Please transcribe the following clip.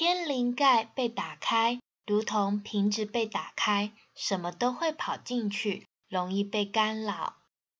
天灵盖被打开如同瓶子被打开什么都会跑进去容易被干扰。